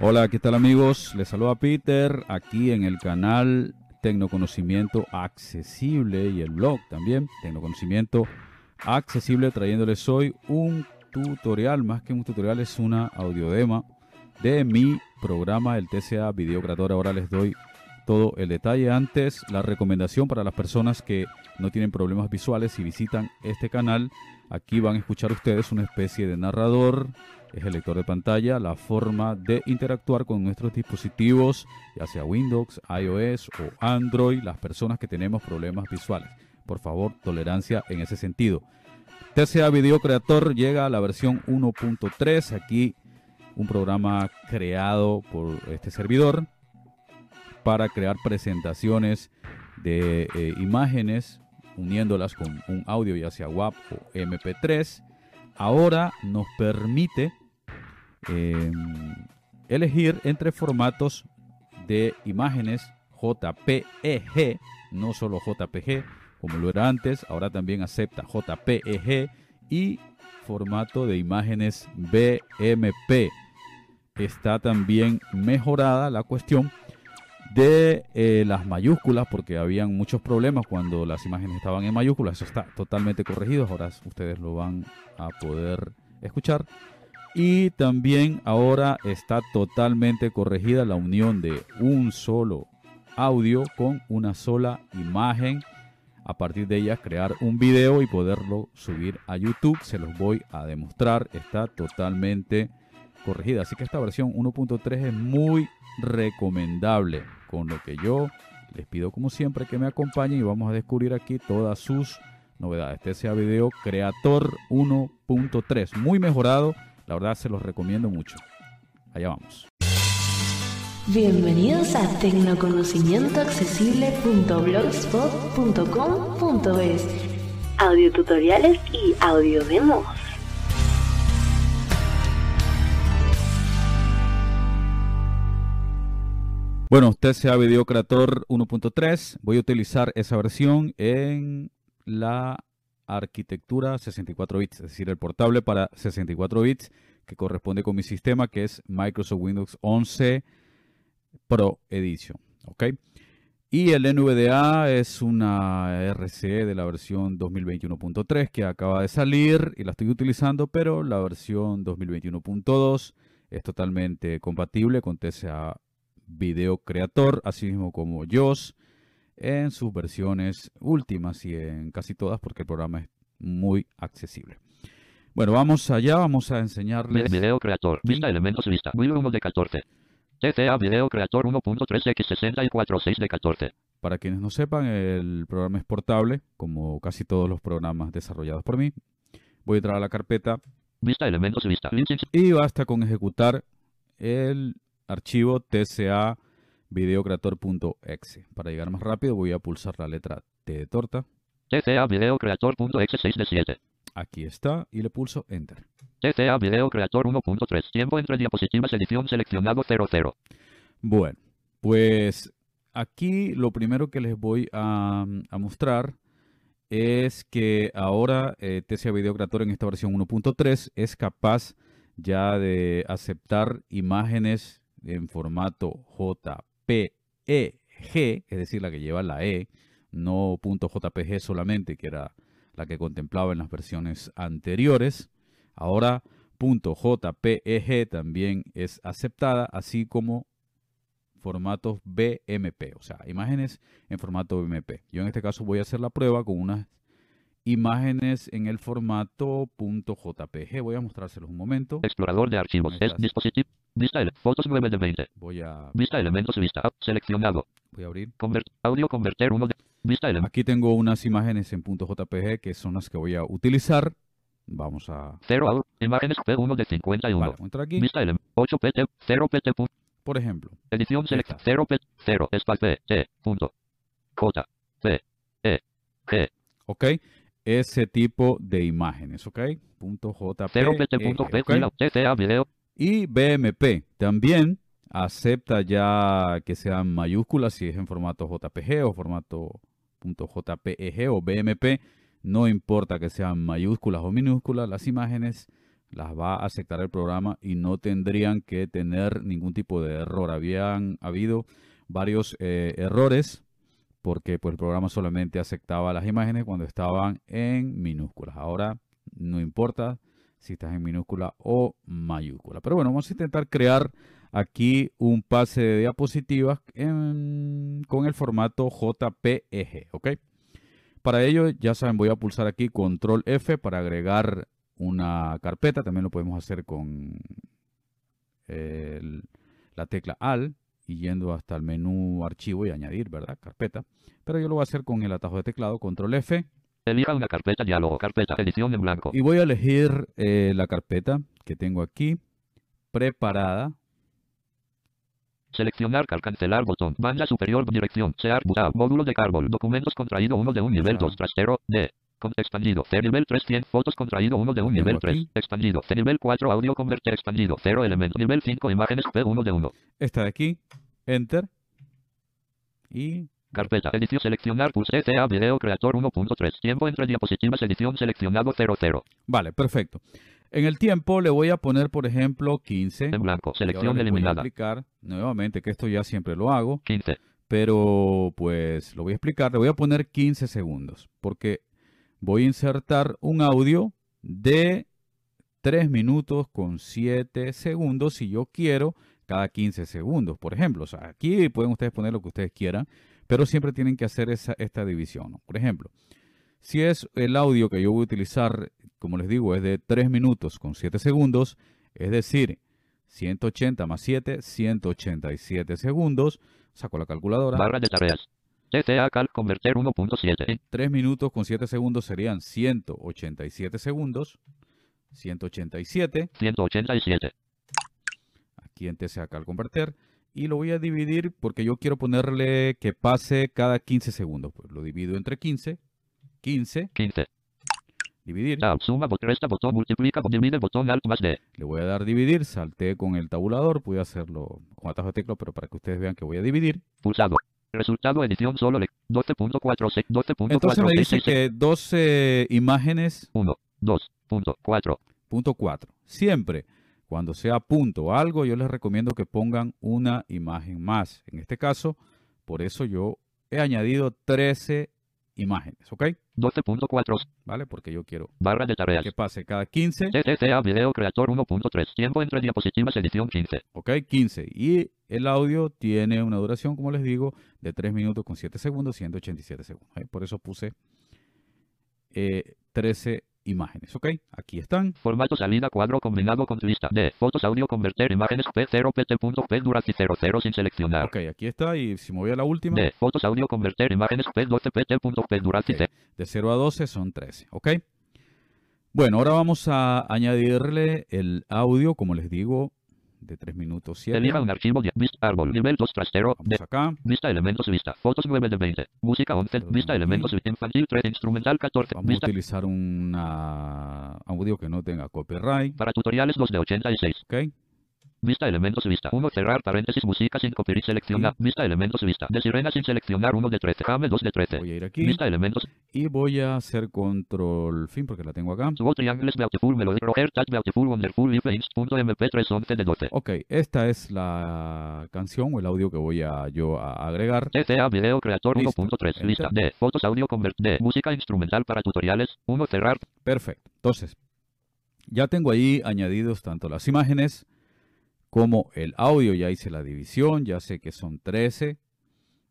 Hola, ¿qué tal amigos? Les saluda Peter aquí en el canal Tecnoconocimiento Accesible y el blog también, Tecnoconocimiento Accesible, trayéndoles hoy un tutorial, más que un tutorial es una audiodema de mi programa, el TCA Video Creador. Ahora les doy todo el detalle. Antes, la recomendación para las personas que no tienen problemas visuales y visitan este canal, aquí van a escuchar ustedes una especie de narrador, es el lector de pantalla, la forma de interactuar con nuestros dispositivos, ya sea Windows, iOS o Android, las personas que tenemos problemas visuales. Por favor, tolerancia en ese sentido. TCA Video Creator llega a la versión 1.3. Aquí un programa creado por este servidor para crear presentaciones de eh, imágenes uniéndolas con un audio ya sea WAP o MP3. Ahora nos permite em, elegir entre formatos de imágenes JPEG, no solo JPG, como lo era antes, ahora también acepta JPEG y formato de imágenes BMP. Está también mejorada la cuestión de eh, las mayúsculas porque habían muchos problemas cuando las imágenes estaban en mayúsculas. Eso está totalmente corregido. Ahora ustedes lo van a poder escuchar. Y también ahora está totalmente corregida la unión de un solo audio con una sola imagen a partir de ellas crear un video y poderlo subir a YouTube. Se los voy a demostrar. Está totalmente corregida. Así que esta versión 1.3 es muy recomendable. Con lo que yo les pido como siempre que me acompañen y vamos a descubrir aquí todas sus novedades. Este sea video Creator 1.3. Muy mejorado. La verdad se los recomiendo mucho. Allá vamos. Bienvenidos a tecnoconocimientoaccesible.blogspot.com.es Audio tutoriales y audio demos. Bueno, usted sea Video Creator 1.3. Voy a utilizar esa versión en la arquitectura 64 bits, es decir, el portable para 64 bits que corresponde con mi sistema que es Microsoft Windows 11 Pro Edition. ¿ok? Y el NVDA es una RCE de la versión 2021.3 que acaba de salir y la estoy utilizando, pero la versión 2021.2 es totalmente compatible con TCA Video Creator, así mismo como JOS en sus versiones últimas y en casi todas porque el programa es muy accesible. Bueno, vamos allá, vamos a enseñarles. Video Creator, vista elementos lista, 1 de 14. TCA Video Creator 1.3x646 de 14. Para quienes no sepan, el programa es portable, como casi todos los programas desarrollados por mí. Voy a entrar a la carpeta. Vista elementos lista. Y basta con ejecutar el archivo TCA videocreator.exe. Para llegar más rápido voy a pulsar la letra T de torta. TCA videocreator.exe 6 de 7. Aquí está y le pulso Enter. TCA Video Creator 1.3. Tiempo entre diapositivas edición seleccionado 00. Bueno, pues aquí lo primero que les voy a, mostrar es que ahora eh, TCA Video Creator en esta versión 1.3 es capaz ya de aceptar imágenes en formato JPEG, es decir, la que lleva la E, no .jpg solamente, que era la que contemplaba en las versiones anteriores. Ahora .jpeg también es aceptada, así como formatos BMP, o sea, imágenes en formato BMP. Yo en este caso voy a hacer la prueba con unas imágenes en el formato .jpg. Voy a mostrárselos un momento. Explorador de archivos. Dispositivo. Vista fotos 9 de 20. Voy a Vista elementos lista. Seleccionado. Voy a abrir. audio converter uno de Vista elementos. Aquí tengo unas imágenes en .jpg que son las que voy a utilizar. Vamos a Cero imágenes P1 de 51. Vale, entrar aquí. Vista elemento 8 pt 0 pt. Por ejemplo. Edición select 0 pt 0 espacio t punto j p e g. Ok ese tipo de imágenes, ¿ok? Punto .jpg, video. Y BMP también acepta ya que sean mayúsculas si es en formato JPG o formato .jpeg o BMP. No importa que sean mayúsculas o minúsculas, las imágenes las va a aceptar el programa y no tendrían que tener ningún tipo de error. Habían habido varios eh, errores porque pues, el programa solamente aceptaba las imágenes cuando estaban en minúsculas. Ahora no importa si estás en minúscula o mayúscula. Pero bueno, vamos a intentar crear aquí un pase de diapositivas con el formato JPEG, ¿ok? Para ello, ya saben, voy a pulsar aquí Control F para agregar una carpeta. También lo podemos hacer con la tecla AL y yendo hasta el menú archivo y añadir, ¿verdad? Carpeta. Pero yo lo voy a hacer con el atajo de teclado, control F. Elija una carpeta, diálogo, carpeta, edición en blanco. Y voy a elegir eh, la carpeta que tengo aquí, preparada. Seleccionar, cancelar, botón, banda superior, dirección, SEAR, botón, módulo de Carbol, documentos contraído 1 de un nivel 2, trastero, D, con expandido, C nivel 3, 100 fotos contraído 1 de un nivel 3, expandido, C nivel 4, audio converter, expandido, 0 elemento, nivel 5, imágenes, P1 de 1. Esta de aquí, Enter. Y Carpeta, edición, seleccionar, pulse CA, video, creator 1.3, tiempo entre diapositivas, edición, seleccionado 00. Vale, perfecto. En el tiempo le voy a poner, por ejemplo, 15. En blanco, selección eliminada. Voy a explicar nuevamente que esto ya siempre lo hago. 15. Pero pues lo voy a explicar. Le voy a poner 15 segundos porque voy a insertar un audio de 3 minutos con 7 segundos si yo quiero cada 15 segundos, por ejemplo. O sea, aquí pueden ustedes poner lo que ustedes quieran, pero siempre tienen que hacer esa, esta división. Por ejemplo, si es el audio que yo voy a utilizar, como les digo, es de 3 minutos con 7 segundos, es decir, 180 más 7, 187 segundos. Saco la calculadora. Barra de tareas. TCA Cal Converter 1.7. 3 minutos con 7 segundos serían 187 segundos. 187. 187 aquí en TCA al converter y lo voy a dividir porque yo quiero ponerle que pase cada 15 segundos. Pues lo divido entre 15, 15, 15. Dividir. Tab, suma, resta, botón, multiplica, divide, botón, alt más D. Le voy a dar dividir, salté con el tabulador, pude hacerlo con atajo de tecla, pero para que ustedes vean que voy a dividir. Pulsado. Resultado edición solo 12.4 12.4 Entonces me dice que 12 imágenes 1 2.4 punto 4. Siempre cuando sea punto o algo, yo les recomiendo que pongan una imagen más. En este caso, por eso yo he añadido 13 imágenes, ¿ok? 12.4. ¿Vale? Porque yo quiero barra de tareas. que pase cada 15. TTCA Video Creator 1.3. Tiempo entre diapositivas edición 15. Ok, 15. Y el audio tiene una duración, como les digo, de 3 minutos con 7 segundos, 187 segundos. ¿eh? Por eso puse eh, 13 imágenes, ¿ok? Aquí están. Formato salida cuadro combinado con lista de fotos audio converter imágenes P0 pt.p durante 00 sin seleccionar. Ok, aquí está y si me voy a la última. De fotos audio converter imágenes P12 pt.p durante okay. De 0 a 12 son 13, ¿ok? Bueno, ahora vamos a añadirle el audio, como les digo, de 3 minutos 7. Elija un archivo de vista árbol, nivel 2 trastero. Vamos de, acá. Vista elementos vista. Fotos 9 de 20. Música 11. Vista elementos infantil 3. Instrumental 14. Vamos vista. a utilizar un audio que no tenga copyright. Para tutoriales 2 de 86. Ok. Vista elementos vista. 1 cerrar paréntesis música sin copyright seleccionar. Sí. Vista elementos vista. De sirena sin seleccionar 1 de 13. Jame 2 de 13. Voy a ir aquí. Vista elementos. Y voy a hacer control fin porque la tengo acá. Beautiful melody roger touch beautiful wonderful if mp311 de 12. Ok, esta es la canción o el audio que voy a yo a agregar. TCA video creator 1.3 lista de fotos audio convert de música instrumental para tutoriales 1 cerrar. Perfecto. Entonces, ya tengo ahí añadidos tanto las imágenes como el audio, ya hice la división, ya sé que son 13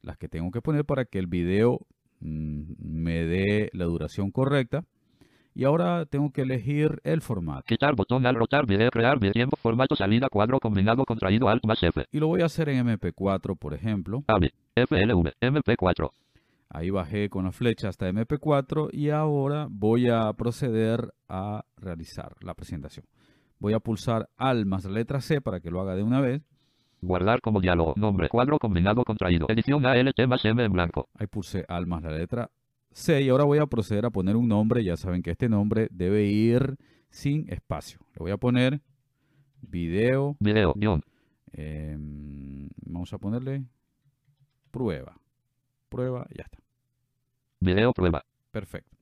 las que tengo que poner para que el video mmm, me dé la duración correcta. Y ahora tengo que elegir el formato. Quitar botón al rotar video, crear tiempo, formato salida, cuadro combinado, contraído, alt más F. Y lo voy a hacer en MP4, por ejemplo. AVI, FLV, MP4. Ahí bajé con la flecha hasta MP4 y ahora voy a proceder a realizar la presentación. Voy a pulsar Alt más la letra C para que lo haga de una vez. Guardar como diálogo. Nombre. Cuadro combinado contraído. Edición ALT más M en blanco. Ahí pulsé Alt más la letra C y ahora voy a proceder a poner un nombre. Ya saben que este nombre debe ir sin espacio. Le voy a poner video. Video, guion. Eh, vamos a ponerle prueba. Prueba, ya está. Video prueba. Perfecto.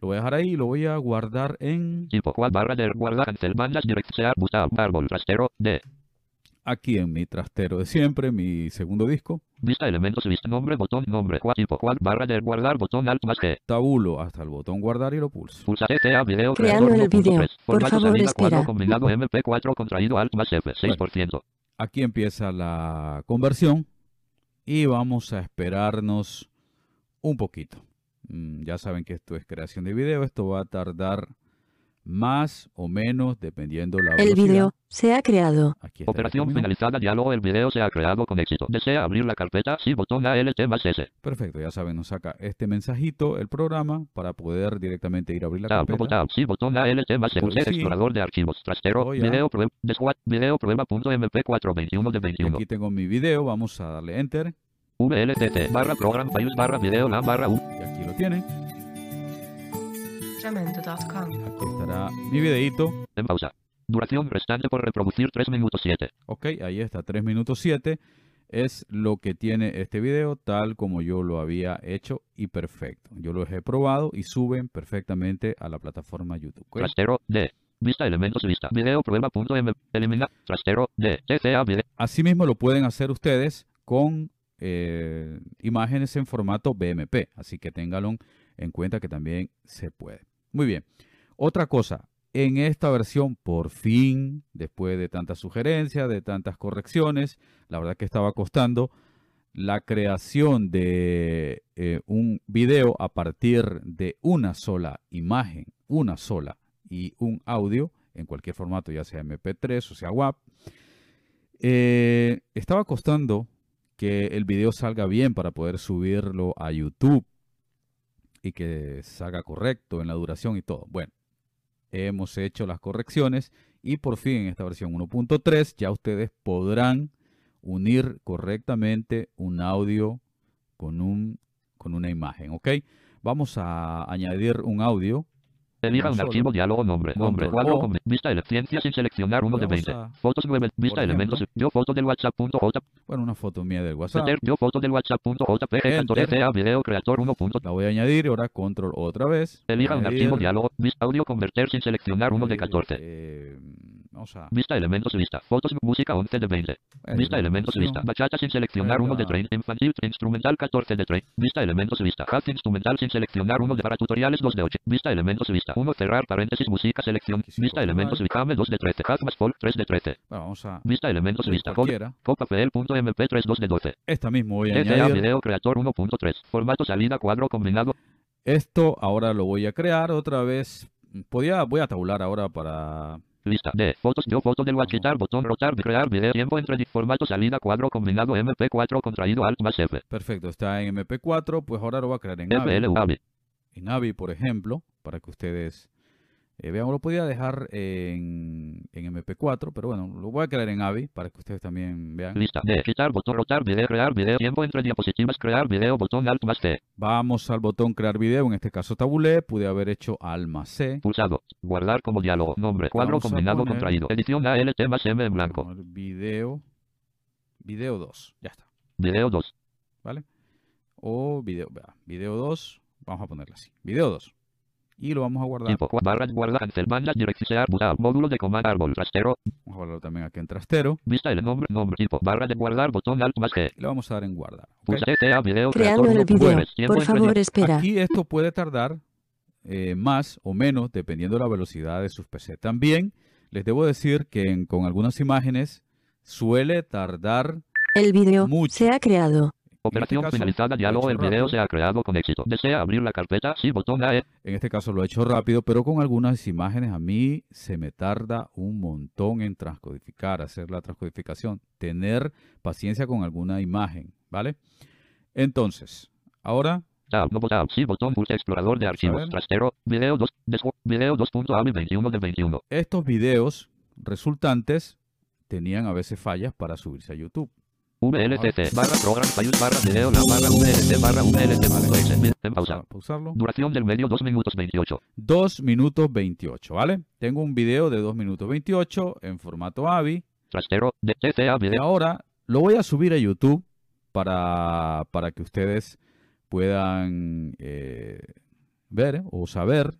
Lo voy a dejar ahí y lo voy a guardar en Tipo cual barra de guarda árbol rastero D. aquí en mi trastero de siempre, mi segundo disco. Vista elementos vista nombre botón nombre cual tipo cual barra de guardar botón alt más G. Tabulo hasta el botón guardar y lo pulso. Pulsa ETA video Creando el video. 1.3. Por Formato favor, espera. combinado MP4 contraído alt más F 6%. Aquí empieza la conversión y vamos a esperarnos un poquito. Mm, ya saben que esto es creación de video, esto va a tardar más o menos dependiendo la El velocidad. video se ha creado. Aquí Operación finalizada, diálogo, el video se ha creado con éxito. ¿Desea abrir la carpeta? Sí, botón ALT más S. Perfecto, ya saben, nos saca este mensajito el programa para poder directamente ir a abrir la tab, carpeta. Tab, botón ALT más S. Pues Explorador de archivos, trastero, oh, video, prueba, video prueba.mp4, 21 de 21. Aquí tengo mi video, vamos a darle Enter. VLTT, barra program files, barra video, la barra 1 tiene. Aquí estará mi videito. En pausa. Duración restante por reproducir 3 minutos 7. Ok, ahí está, 3 minutos 7 es lo que tiene este video tal como yo lo había hecho y perfecto. Yo los he probado y suben perfectamente a la plataforma YouTube. Trastero D. Vista elementos vista. Video prueba punto m, Eliminar. Trastero D. TCA video. Lo pueden hacer ustedes con eh, imágenes en formato BMP, así que ténganlo en cuenta que también se puede. Muy bien. Otra cosa, en esta versión, por fin, después de tantas sugerencias, de tantas correcciones, la verdad que estaba costando la creación de eh, un video a partir de una sola imagen, una sola y un audio en cualquier formato, ya sea MP3 o sea WAP. Eh, estaba costando que el video salga bien para poder subirlo a YouTube y que salga correcto en la duración y todo. Bueno, hemos hecho las correcciones y por fin en esta versión 1.3 ya ustedes podrán unir correctamente un audio con, un, con una imagen, ¿ok? Vamos a añadir un audio. Elija un archivo diálogo nombre. Nombre. Cuadro O. con vista ciencia sin seleccionar uno de Vamos 20. a- Fotos 9. Vista elementos. Yo foto del WhatsApp.j. Bueno, una foto mía del WhatsApp. Yo foto del WhatsApp.jpg. Enter. 14 CA video creator 1. La voy a añadir, ahora control otra vez. Elija un archivo diálogo. Vista audio convertir sin seleccionar uno de eh, 14. eh, vamos a... Vista elementos vista. Fotos música 11 de 20. Vista elementos vista. Bachata sin seleccionar Ahí uno de va. 30. Infantil instrumental 14 de 30. Vista elementos vista. Jazz instrumental sin seleccionar uno de para tutoriales 2 de 8. Vista elementos vista. 1 cerrar paréntesis música selección. Confirmar. elementos Vicame 2 de 13. Jazz más folk 3 de 13. Bueno, vamos a... Vista elementos Cualquiera. Copapel.mp3 2 de 12. Esta mismo voy a TTA añadir. video creator 1.3. Formato salida cuadro combinado. Esto ahora lo voy a crear otra vez. Podía, voy a tabular ahora para... Lista de fotos. Yo foto del Wachitar. Botón rotar. Crear video. Tiempo entre formato salida cuadro combinado MP4 contraído alt más F. Perfecto, está en MP4, pues ahora lo voy a crear en AVI. FLU AVI. En AVI, por ejemplo, para que ustedes eh, vean. Lo podía dejar en, en MP4, pero bueno, lo voy a crear en AVI para que ustedes también vean. Lista de quitar botón rotar video crear video tiempo entre diapositivas crear video botón alt más C Vamos al botón crear video, en este caso tabulé, pude haber hecho alma C. pulsado guardar como diálogo nombre cuadro combinado contraído edición ALT más M en blanco Video, video 2, ya está, video 2 ¿vale? O video, video 2, vamos a ponerlo así, video 2. Y lo vamos a guardar, tipo barra guarda cancel bandas direccionar buscar módulo de comando árbol rastero vamos a guardarlo también aquí en trastero. vista el nombre nombre tipo barra de guardar botón alt más G Y le vamos a dar en guardar. ¿ok? pulsa video Creando el video. 1.9 tiempo Por entre favor, espera. Aquí esto puede tardar eh, más o menos dependiendo de la velocidad de sus PC. También les debo decir que en- con algunas imágenes suele tardar El video Mucho. se ha creado. Operación caso, finalizada lo he diálogo hecho el video rápido. se ha creado con éxito desea abrir la carpeta sí botón AE En este caso lo he hecho rápido, pero con algunas imágenes a mí se me tarda un montón en transcodificar, hacer la transcodificación, tener paciencia con alguna imagen, ¿vale? Entonces, ahora Tab, no tab, sí, botón pulsa explorador de archivos, trastero, video 2, desgu- video 2.avi 21 de 21. estos videos resultantes tenían a veces fallas para subirse a YouTube. VLTC, barra program, files, barra video, la barra VLT, barra VLT.exe, en Vamos pausa. pausarlo. Duración del medio 2 minutos 28. 2 minutos 28, ¿vale? Tengo un video de 2 minutos 28 en formato AVI. Trastero, de TCA Y video, ahora lo voy a subir a YouTube para, para que ustedes puedan eh, ver o saber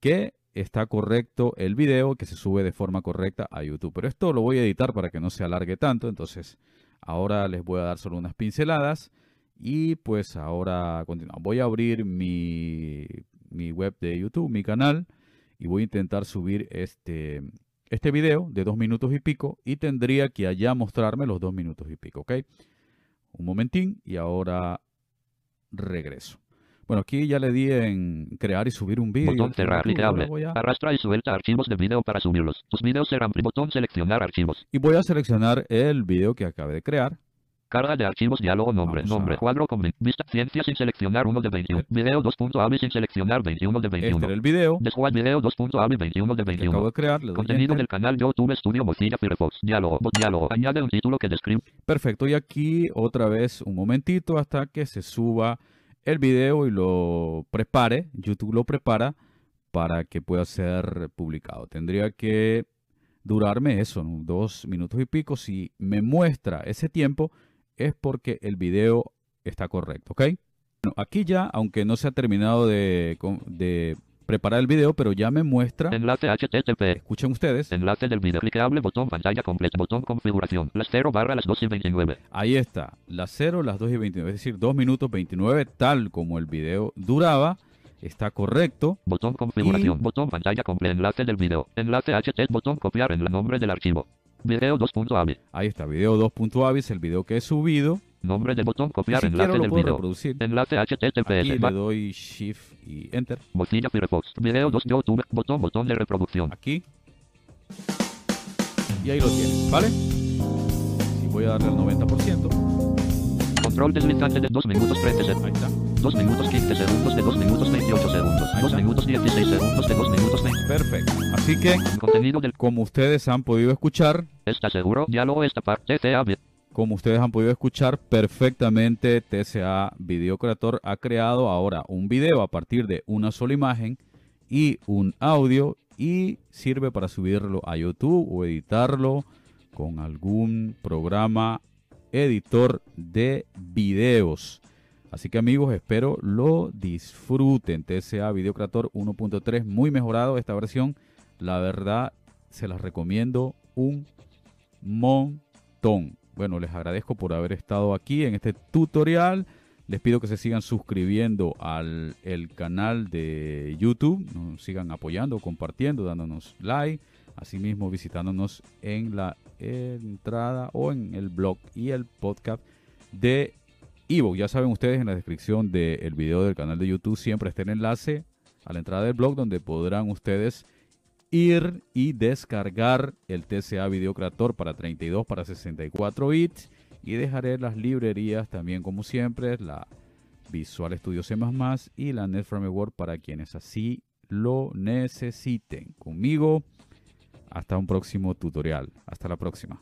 que está correcto el video, que se sube de forma correcta a YouTube. Pero esto lo voy a editar para que no se alargue tanto, entonces ahora les voy a dar solo unas pinceladas y pues ahora continuamos. Voy a abrir mi, mi web de YouTube, mi canal, y voy a intentar subir este, este video de dos minutos y pico y tendría que allá mostrarme los dos minutos y pico, ¿ok? Un momentín y ahora regreso. Bueno, aquí ya le di en crear y subir un vídeo. Botón cerrar voy a- Arrastra y suelta archivos de video para subirlos. Tus videos serán botón seleccionar archivos. Y voy a seleccionar el video que acabé de crear. Carga de archivos diálogo nombre. Vamos a- nombre. Cuadro con vi- vista ciencia sin seleccionar 1 de 21. Video 2.avi sin seleccionar 21 de Este 21. era el video Después video 2.avi 21 de que acabo 21. de crear. Le doy Contenido del canal YouTube Studio Mozilla Firefox. Diálogo. Diálogo. Añade un título que describe. Perfecto. Y aquí otra vez un momentito hasta que se suba el video y lo prepare. YouTube lo prepara para que pueda ser publicado. Tendría que durarme eso, dos minutos y pico. Si me muestra ese tiempo es porque el video está correcto, ¿ok? Bueno, aquí ya, aunque no se ha terminado de, de preparar el video, pero ya me muestra, Enlace HTTP. escuchen ustedes, Enlace del video. Clicable. Botón pantalla completa. Botón configuración. Las 0 barra las 2 y 29. Ahí está, las 0, las 2 y 29, es decir, 2 minutos 29, tal como el video duraba, está correcto. Botón configuración. Y- Botón pantalla completa. Enlace del video. Enlace HT. Botón copiar en el nombre del archivo. Video 2.avi. Ahí está, video 2.avis, el video que he subido. Nombre del botón copiar si enlace del video. reproducir. Enlace Aquí HTTPS. le doy Shift y Enter. Mozilla Firefox. Video 2 YouTube. Botón botón de reproducción. Aquí. Y ahí lo tienen, ¿vale? Y voy a darle al 90%. Control deslizante de 2 minutos 30 segundos. Ahí está. 2 minutos 15 segundos de 2 minutos 28 segundos. Ahí 2 está. minutos 16 segundos de 2 minutos 20. Perfecto. Así que, Contenido del... como ustedes han podido escuchar, ¿Está seguro? Diálogo esta parte. TCA. vi- Como ustedes han podido escuchar perfectamente, TCA Video Creator ha creado ahora un video a partir de una sola imagen y un audio y sirve para subirlo a YouTube o editarlo con algún programa editor de videos. Así que amigos, espero lo disfruten. TCA Video Creator 1.3 muy mejorado esta versión. La verdad, se las recomiendo un montón. Bueno, les agradezco por haber estado aquí en este tutorial. Les pido que se sigan suscribiendo al el canal de YouTube, nos sigan apoyando, compartiendo, dándonos like, asimismo visitándonos en la entrada o en el blog y el podcast de Ivo. Ya saben ustedes en la descripción del video del canal de YouTube siempre está el enlace a la entrada del blog donde podrán ustedes ir y descargar el TCA Video Creator para 32 para 64 bits y dejaré las librerías también como siempre la Visual Studio C++ y la NetFrame Word para quienes así lo necesiten. Conmigo hasta un próximo tutorial. Hasta la próxima.